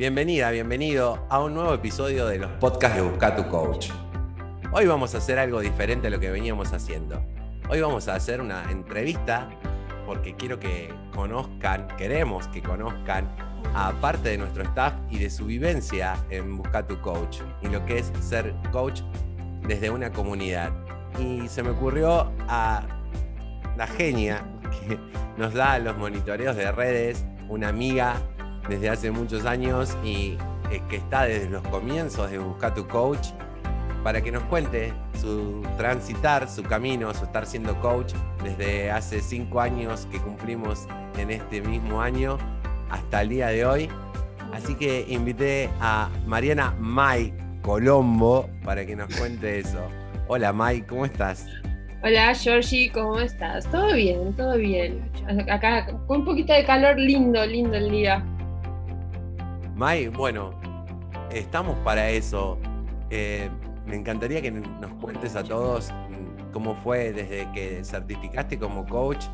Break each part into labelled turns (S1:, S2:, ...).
S1: Bienvenida, bienvenido a un nuevo episodio de los podcasts de Busca tu Coach. Hoy vamos a hacer algo diferente a lo que veníamos haciendo. Hoy vamos a hacer una entrevista porque quiero que conozcan, queremos que conozcan a parte de nuestro staff y de su vivencia en Busca tu Coach y lo que es ser coach desde una comunidad. Y se me ocurrió a la genia que nos da los monitoreos de redes, una amiga desde hace muchos años y eh, que está desde los comienzos de Buscar tu Coach, para que nos cuente su transitar, su camino, su estar siendo coach desde hace cinco años que cumplimos en este mismo año hasta el día de hoy. Así que invité a Mariana May Colombo para que nos cuente eso. Hola May, ¿cómo estás?
S2: Hola Georgie, ¿cómo estás? Todo bien, todo bien. Acá con un poquito de calor, lindo, lindo el día.
S1: May, bueno, estamos para eso. Eh, me encantaría que nos cuentes a todos mm, cómo fue desde que certificaste como coach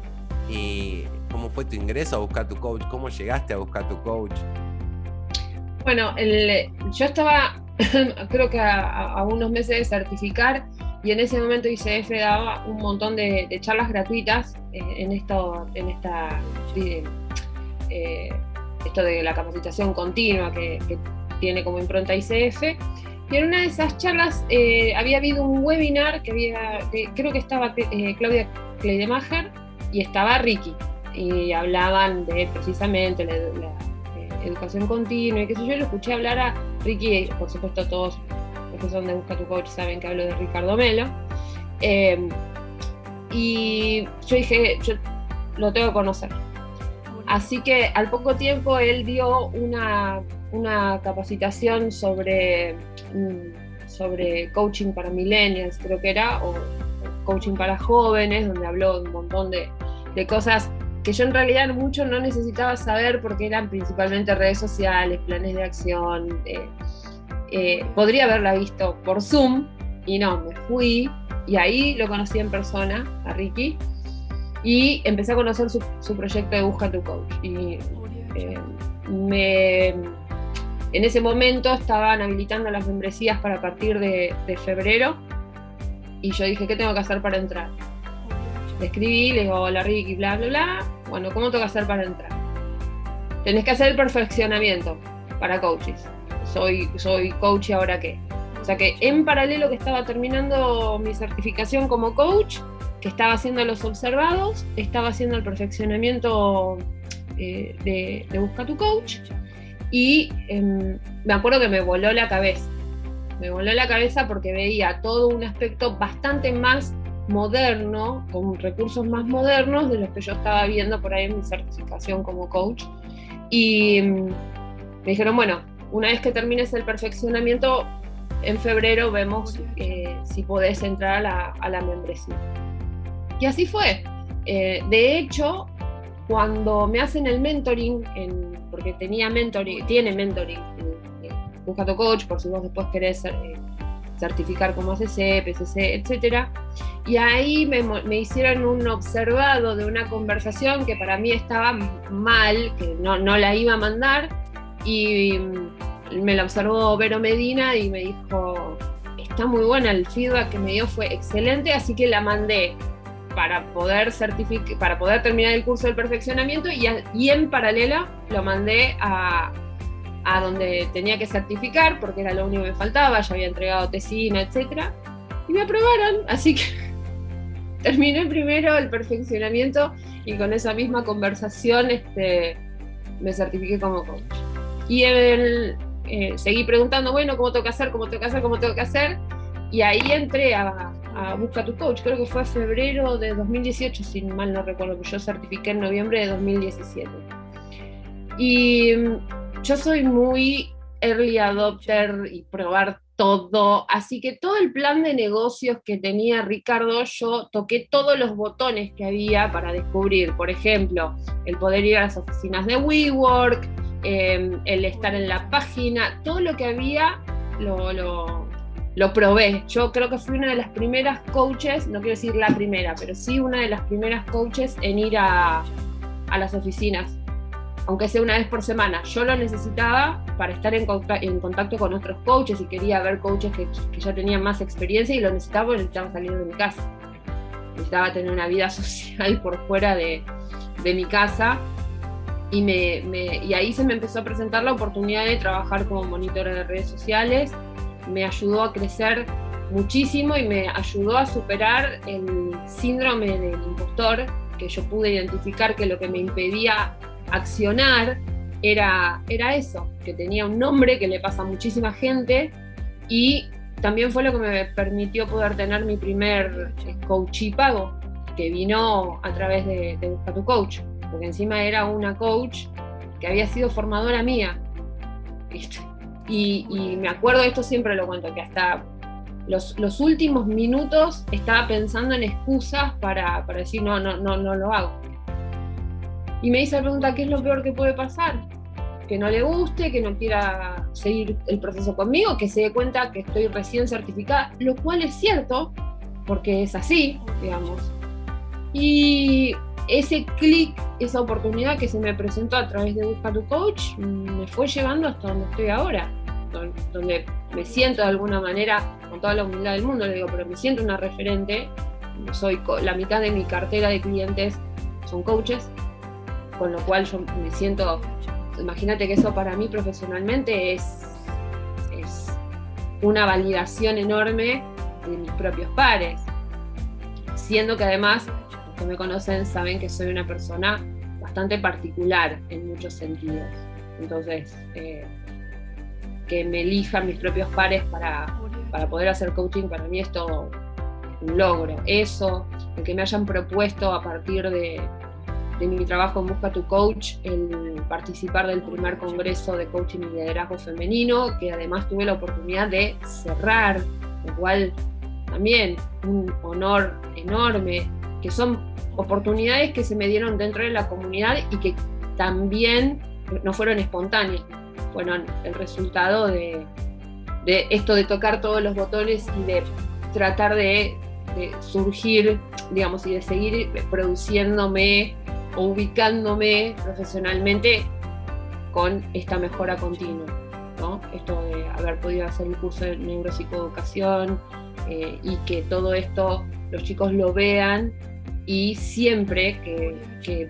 S1: y cómo fue tu ingreso a buscar tu coach, cómo llegaste a buscar tu coach.
S2: Bueno, yo estaba, creo que a, unos meses de certificar y en ese momento ICF daba un montón de, charlas gratuitas eh, en, en esta eh, esto de la capacitación continua que, tiene como impronta ICF. Y en una de esas charlas eh, había habido un webinar que había, creo que estaba eh, Claudia Kleidemacher y estaba Ricky. Y hablaban de precisamente la, eh, educación continua y qué sé yo. Lo escuché hablar a Ricky, por supuesto todos los que son de Busca tu Coach saben que hablo de Ricardo Melo. y yo dije, yo lo tengo que conocer Así que al poco tiempo él dio una, capacitación sobre, mm, sobre coaching para millennials, creo que era, o coaching para jóvenes, donde habló un montón de, cosas que yo en realidad mucho no necesitaba saber porque eran principalmente redes sociales, planes de acción. Eh, eh, podría haberla visto por Zoom y no, me fui y ahí lo conocí en persona, a Ricky y empecé a conocer su, proyecto de Busca tu Coach. Y eh, me, en ese momento estaban habilitando las membresías para partir de, febrero y yo dije, ¿qué tengo que hacer para entrar? Escribí, le digo, hola Ricky, bla, bla, bla. Bueno, ¿cómo tengo que hacer para entrar? Tenés que hacer el perfeccionamiento para coaches. Soy, soy coach y ahora qué. O sea que en paralelo que estaba terminando mi certificación como coach, que estaba haciendo los observados, estaba haciendo el perfeccionamiento eh, de, Busca tu Coach y em, me acuerdo que me voló la cabeza. Me voló la cabeza porque veía todo un aspecto bastante más moderno, con recursos más modernos de los que yo estaba viendo por ahí en mi certificación como coach. Y em, me dijeron, bueno, una vez que termines el perfeccionamiento, en febrero vemos eh, si podés entrar a la, a la membresía. Y así fue. Eh, de hecho, cuando me hacen el mentoring, porque tenía mentoring, tiene mentoring, eh, Busca tu coach, por si vos después querés eh, certificar como ACC, PCC, etc. Y ahí me, me, hicieron un observado de una conversación que para mí estaba mal, que no, no la iba a mandar, y mm, me la observó Vero Medina y me dijo, está muy buena, el feedback que me dio fue excelente, así que la mandé para poder, para poder terminar el curso del perfeccionamiento y, en paralelo lo mandé a, donde tenía que certificar porque era lo único que me faltaba, ya había entregado tesina, etc. Y me aprobaron, así que terminé primero el perfeccionamiento y con esa misma conversación este, me certifiqué como coach. Y eh, seguí preguntando, bueno, ¿cómo tengo que hacer? ¿Cómo tengo que hacer? ¿Cómo tengo que hacer? Y ahí entré a, a Busca tu Coach, creo que fue febrero de 2018, si mal no recuerdo, que yo certifiqué en noviembre de 2017. Y mm, yo soy muy early adopter y probar todo, así que todo el plan de negocios que tenía Ricardo, yo toqué todos los botones que había para descubrir, por ejemplo, el poder ir a las oficinas de WeWork, em, el estar en la página, todo lo que había lo, lo, lo probé. Yo creo que fui una de las primeras coaches, no quiero decir la primera, pero sí una de las primeras coaches en ir a, las oficinas. aunque sea una vez por semana. Yo lo necesitaba para estar en, contacto con otros coaches y quería ver coaches que, ya tenían más experiencia y lo necesitaba porque necesitaba salir de mi casa. Necesitaba tener una vida social por fuera de, mi casa y, me, y ahí se me empezó a presentar la oportunidad de trabajar como monitora de redes sociales. Me ayudó a crecer muchísimo y me ayudó a superar el síndrome del impostor que yo pude identificar que lo que me impedía accionar era, era eso, que tenía un nombre que le pasa a muchísima gente y también fue lo que me permitió poder tener mi primer coach y pago, que vino a través de, de Busca tu Coach, porque encima era una coach que había sido formadora mía. Y, me acuerdo, esto siempre lo cuento, que hasta los, los, últimos minutos estaba pensando en excusas para, para, decir no, no, no, no lo hago. Y me hice la pregunta, ¿qué es lo peor que puede pasar? Que no le guste, que no quiera seguir el proceso conmigo, que se dé cuenta que estoy recién certificada, lo cual es cierto, porque es así, digamos. Y ese clic, esa oportunidad que se me presentó a través de Busca tu Coach, me fue llevando hasta donde estoy ahora donde me siento de alguna manera, con toda la humildad del mundo, le digo, pero me siento una referente, soy la mitad de mi cartera de clientes son coaches, con lo cual yo me siento, imagínate que eso para mí profesionalmente es, es una validación enorme de mis propios pares, siendo que además los que me conocen saben que soy una persona bastante particular en muchos sentidos. Entonces, eh, que me elijan mis propios pares para, para poder hacer coaching, para mí es todo un logro. Eso, el que me hayan propuesto a partir de, de mi trabajo en Busca tu Coach, el participar del primer congreso de coaching y liderazgo femenino, que además tuve la oportunidad de cerrar, lo cual también un honor enorme, que son oportunidades que se me dieron dentro de la comunidad y que también no fueron espontáneas, bueno, el resultado de, esto de tocar todos los botones y de tratar de, surgir, digamos, y de seguir produciéndome o ubicándome profesionalmente con esta mejora continua. ¿no? Esto de haber podido hacer un curso de neuropsicoeducación eh, y que todo esto los chicos lo vean y siempre que, que,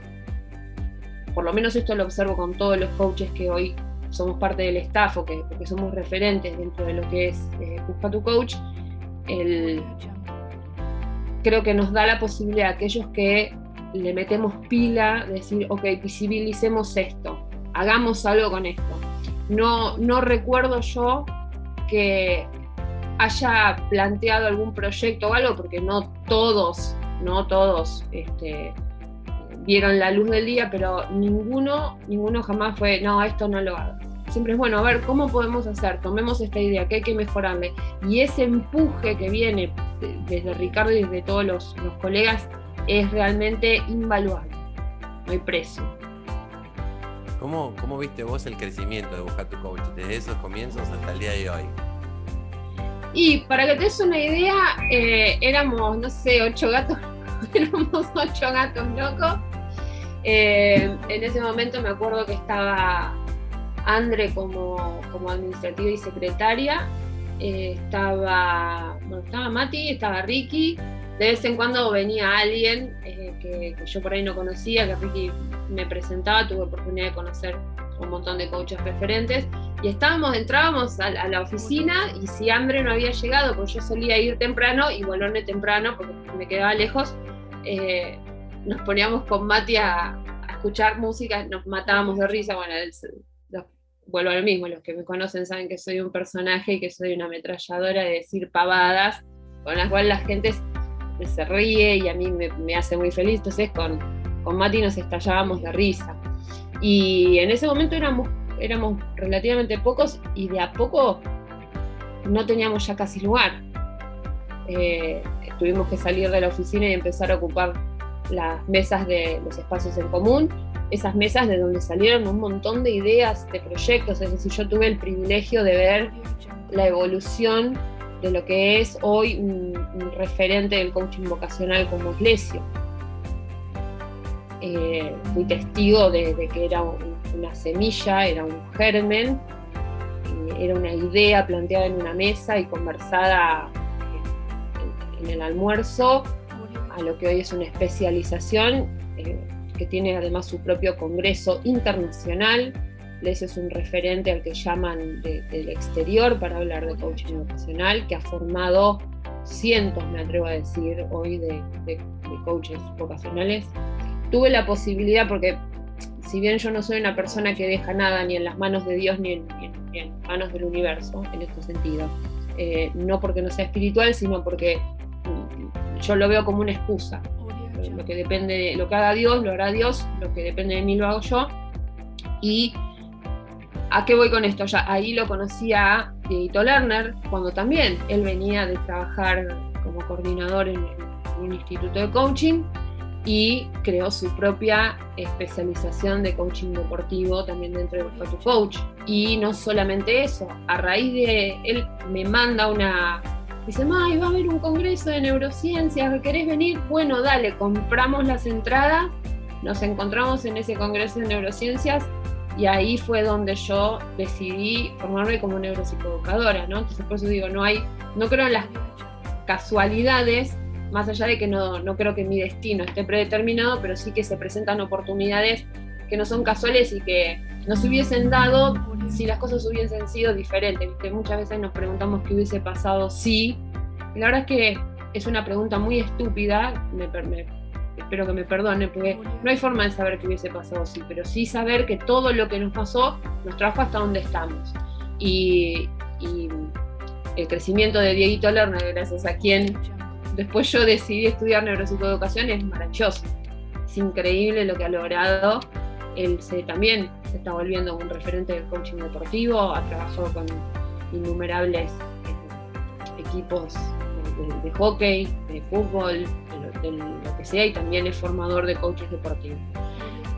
S2: por lo menos esto lo observo con todos los coaches que hoy somos parte del staff o que, somos referentes dentro de lo que es eh, tu Coach, creo que nos da la posibilidad a aquellos que le metemos pila, decir, ok, visibilicemos esto, hagamos algo con esto. No, no recuerdo yo que haya planteado algún proyecto o algo, porque no todos, no todos este, vieron la luz del día, pero ninguno, ninguno jamás fue, no, esto no lo hago. Siempre es bueno, a ver, ¿cómo podemos hacer? Tomemos esta idea, ¿qué hay que mejorarle? Y ese empuje que viene desde Ricardo y desde todos los, colegas es realmente invaluable, no hay precio.
S1: ¿Cómo, ¿Cómo, viste vos el crecimiento de Buscar tu Coach desde esos comienzos hasta el día de hoy?
S2: Y para que te des una idea, eh, éramos, no sé, ocho gatos, éramos ocho gatos locos eh, en ese momento me acuerdo que estaba Andre como, como administrativa y secretaria, eh, estaba, estaba Mati, estaba Ricky, de vez en cuando venía alguien eh, que, yo por ahí no conocía, que Ricky me presentaba, tuve oportunidad de conocer un montón de coaches referentes, y estábamos, entrábamos a, la oficina y si Andre no había llegado, pues yo solía ir temprano y volverme temprano porque me quedaba lejos, nos poníamos con Mati a, escuchar música, nos matábamos de risa, bueno, vuelvo a lo mismo, los que me conocen saben que soy un personaje y que soy una ametralladora de decir pavadas, con las cuales la gente se ríe y a mí me, hace muy feliz, entonces con, con Mati nos estallábamos de risa. Y en ese momento éramos, éramos relativamente pocos y de a poco no teníamos ya casi lugar. Eh, tuvimos que salir de la oficina y empezar a ocupar las mesas de los espacios en común, esas mesas de donde salieron un montón de ideas, de proyectos, es decir, yo tuve el privilegio de ver la evolución de lo que es hoy un, referente del coaching vocacional como Iglesio. eh, fui testigo de, que era una semilla, era un germen, era una idea planteada en una mesa y conversada en, el almuerzo, a lo que hoy es una especialización eh, que tiene además su propio congreso internacional. Les es un referente al que llaman del exterior para hablar de coaching vocacional, que ha formado cientos, me atrevo a decir, hoy de, de coaches vocacionales tuve la posibilidad, porque si bien yo no soy una persona que deja nada ni en las manos de Dios ni en, manos del universo, en este sentido, eh, no porque no sea espiritual, sino porque mm, yo lo veo como una excusa. Lo que depende de lo que haga Dios, lo hará Dios, lo que depende de mí lo hago yo. Y ¿A qué voy con esto? Ya ahí lo conocía a Dieguito Lerner, cuando también él venía de trabajar como coordinador en un instituto de coaching y creó su propia especialización de coaching deportivo también dentro de Busca Coach. Y no solamente eso, a raíz de él me manda una, dice, May, va a haber un congreso de neurociencias, ¿querés venir? Bueno, dale, compramos las entradas, nos encontramos en ese congreso de neurociencias y ahí fue donde yo decidí formarme como neuropsicoeducadora, ¿no? Entonces por eso digo, no hay, no creo en las casualidades más allá de que no, no creo que mi destino esté predeterminado, pero sí que se presentan oportunidades que no son casuales y que no se hubiesen dado si las cosas hubiesen sido diferentes. Muchas veces nos preguntamos qué hubiese pasado si. La verdad es que es una pregunta muy estúpida, me, espero que me perdone, porque no hay forma de saber qué hubiese pasado si, pero sí saber que todo lo que nos pasó nos trajo hasta donde estamos. Y, y el crecimiento de Dieguito Lerner, gracias a quien después yo decidí estudiar neuropsicoeducación, es maravilloso. Es increíble lo que ha logrado. Él se, también se está volviendo un referente del coaching deportivo, ha trabajado con innumerables eh, equipos de, hockey, de fútbol, de lo, que sea, y también es formador de coaches deportivos.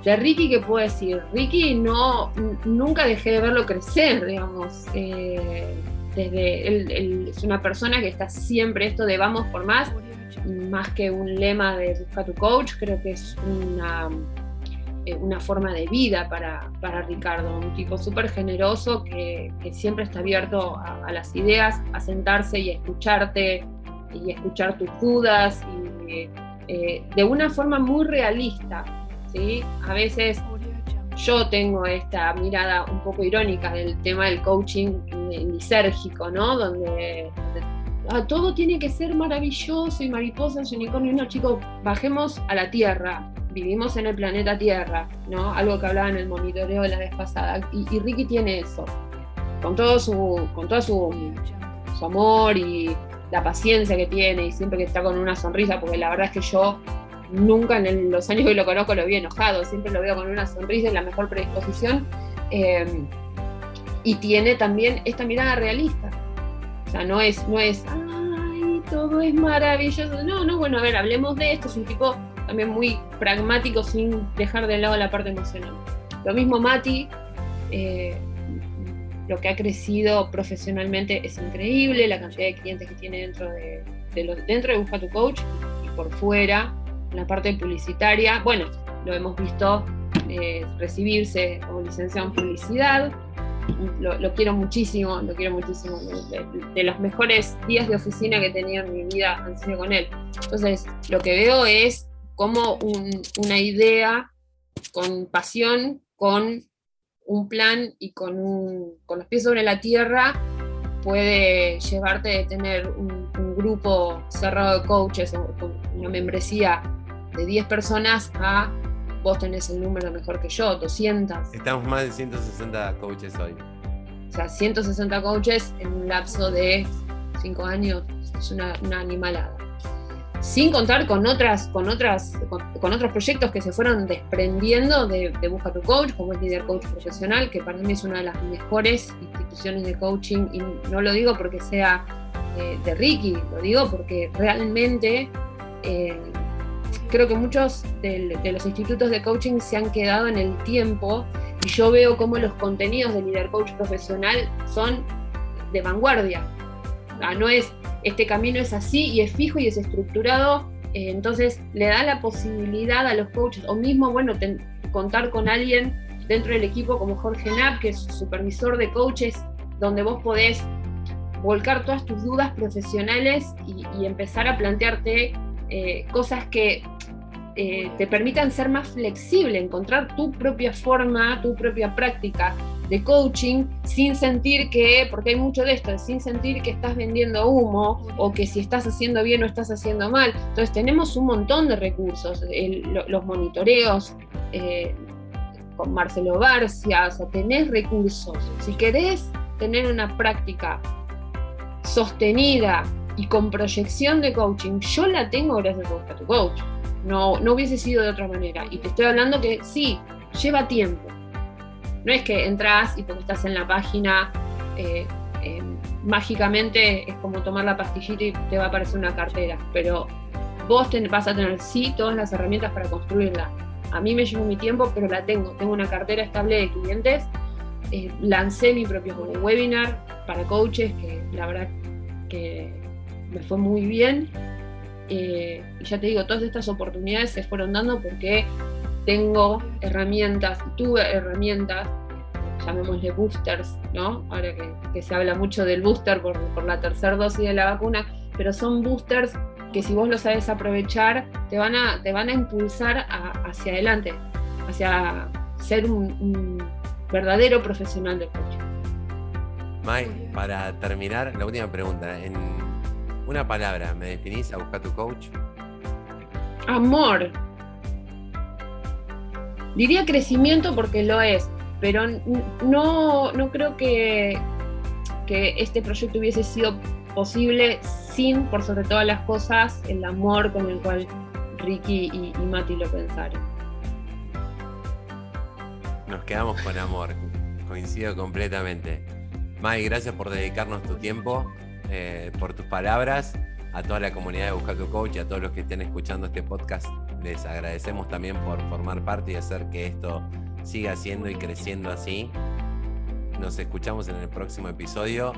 S2: De Ricky, ¿qué puedo decir? Ricky no, nunca dejé de verlo crecer, digamos. Eh, desde él, es una persona que está siempre esto de vamos por más, más que un lema de busca tu coach, creo que es una, una forma de vida para, para Ricardo, un tipo súper generoso que, que, siempre está abierto a, las ideas, a sentarse y a escucharte y escuchar tus dudas y eh, de una forma muy realista. ¿sí? A veces yo tengo esta mirada un poco irónica del tema del coaching lisérgico, ¿no? Donde, ah, todo tiene que ser maravilloso y mariposas y unicornio. No, chicos, bajemos a la Tierra. Vivimos en el planeta Tierra, ¿no? Algo que hablaba en el monitoreo de la vez pasada. Y, Ricky tiene eso. Con todo su, con todo su, su amor y la paciencia que tiene y siempre que está con una sonrisa, porque la verdad es que yo nunca en los años que lo conozco lo vi enojado, siempre lo veo con una sonrisa y la mejor predisposición. Eh, y tiene también esta mirada realista. O sea, no es, no es, ay, todo es maravilloso. No, no, bueno, a ver, hablemos de esto. Es un tipo también muy pragmático sin dejar de lado la parte emocional. Lo mismo Mati, eh, lo que ha crecido profesionalmente es increíble, la cantidad de clientes que tiene dentro de, dentro de Busca tu Coach y por fuera la parte publicitaria, bueno, lo hemos visto eh, recibirse como licenciado en publicidad, lo, quiero muchísimo, lo quiero muchísimo. De, los mejores días de oficina que he tenido en mi vida han sido con él. Entonces, lo que veo es como una idea con pasión, con un plan y con, con los pies sobre la tierra puede llevarte de tener un, un grupo cerrado de coaches o una membresía de 10 personas a vos tenés el número mejor que yo, 200.
S1: Estamos más de 160 coaches hoy.
S2: O sea, 160 coaches en un lapso de 5 años es una, animalada. Sin contar con otras, con otras, con, otros proyectos que se fueron desprendiendo de, Busca tu Coach, como el Líder Coach Profesional, que para mí es una de las mejores instituciones de coaching, y no lo digo porque sea eh, de Ricky, lo digo porque realmente eh, creo que muchos de, los institutos de coaching se han quedado en el tiempo y yo veo cómo los contenidos del líder coach profesional son de vanguardia. no es, este camino es así y es fijo y es estructurado Eh, entonces le da la posibilidad a los coaches, o mismo, bueno, contar con alguien dentro del equipo como Jorge Knapp, que es supervisor de coaches, donde vos podés volcar todas tus dudas profesionales y, empezar a plantearte eh, cosas que eh, te permitan ser más flexible, encontrar tu propia forma, tu propia práctica de coaching sin sentir que, porque hay mucho de esto, sin sentir que estás vendiendo humo o que si estás haciendo bien o estás haciendo mal. Entonces tenemos un montón de recursos, los monitoreos, eh, con Marcelo García, o sea, tenés recursos. Si querés tener una práctica sostenida y con proyección de coaching, yo la tengo gracias a tu coach. No, no hubiese sido de otra manera. Y te estoy hablando que sí, lleva tiempo. No es que entras y porque estás en la página, eh, eh, mágicamente es como tomar la pastillita y te va a aparecer una cartera. Pero vos vas a tener sí todas las herramientas para construirla a mí me llevó mi tiempo, pero la tengo. Tengo una cartera estable de clientes. Eh, lancé mi propio webinar para coaches, que la verdad que me fue muy bien. Eh, y ya te digo, todas estas oportunidades se fueron dando porque tengo herramientas, tuve herramientas, llamémosle boosters, ¿no? Ahora que, se habla mucho del booster por, por la tercera dosis de la vacuna, pero son boosters que si vos lo sabes aprovechar, te van a, te van a impulsar hacia adelante, hacia ser un, verdadero profesional de coaching.
S1: Mai, para terminar, la última pregunta. En una palabra, ¿me definís a buscar tu coach?
S2: Amor. Diría crecimiento porque lo es, pero no, no creo que, que este proyecto hubiese sido posible sin, por sobre todas las cosas, el amor con el cual Ricky y, Mati lo pensaron.
S1: Nos quedamos con amor, coincido completamente. Mai, gracias por dedicarnos tu tiempo, eh, por tus palabras. A toda la comunidad de Busca tu Coach y a todos los que estén escuchando este podcast, les agradecemos también por formar parte y hacer que esto siga siendo y creciendo así. Nos escuchamos en el próximo episodio.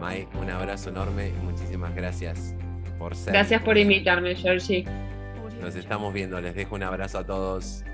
S1: Mai, un abrazo enorme y muchísimas gracias por ser.
S2: Gracias por invitarme, Georgie.
S1: Nos estamos viendo, les dejo un abrazo a todos.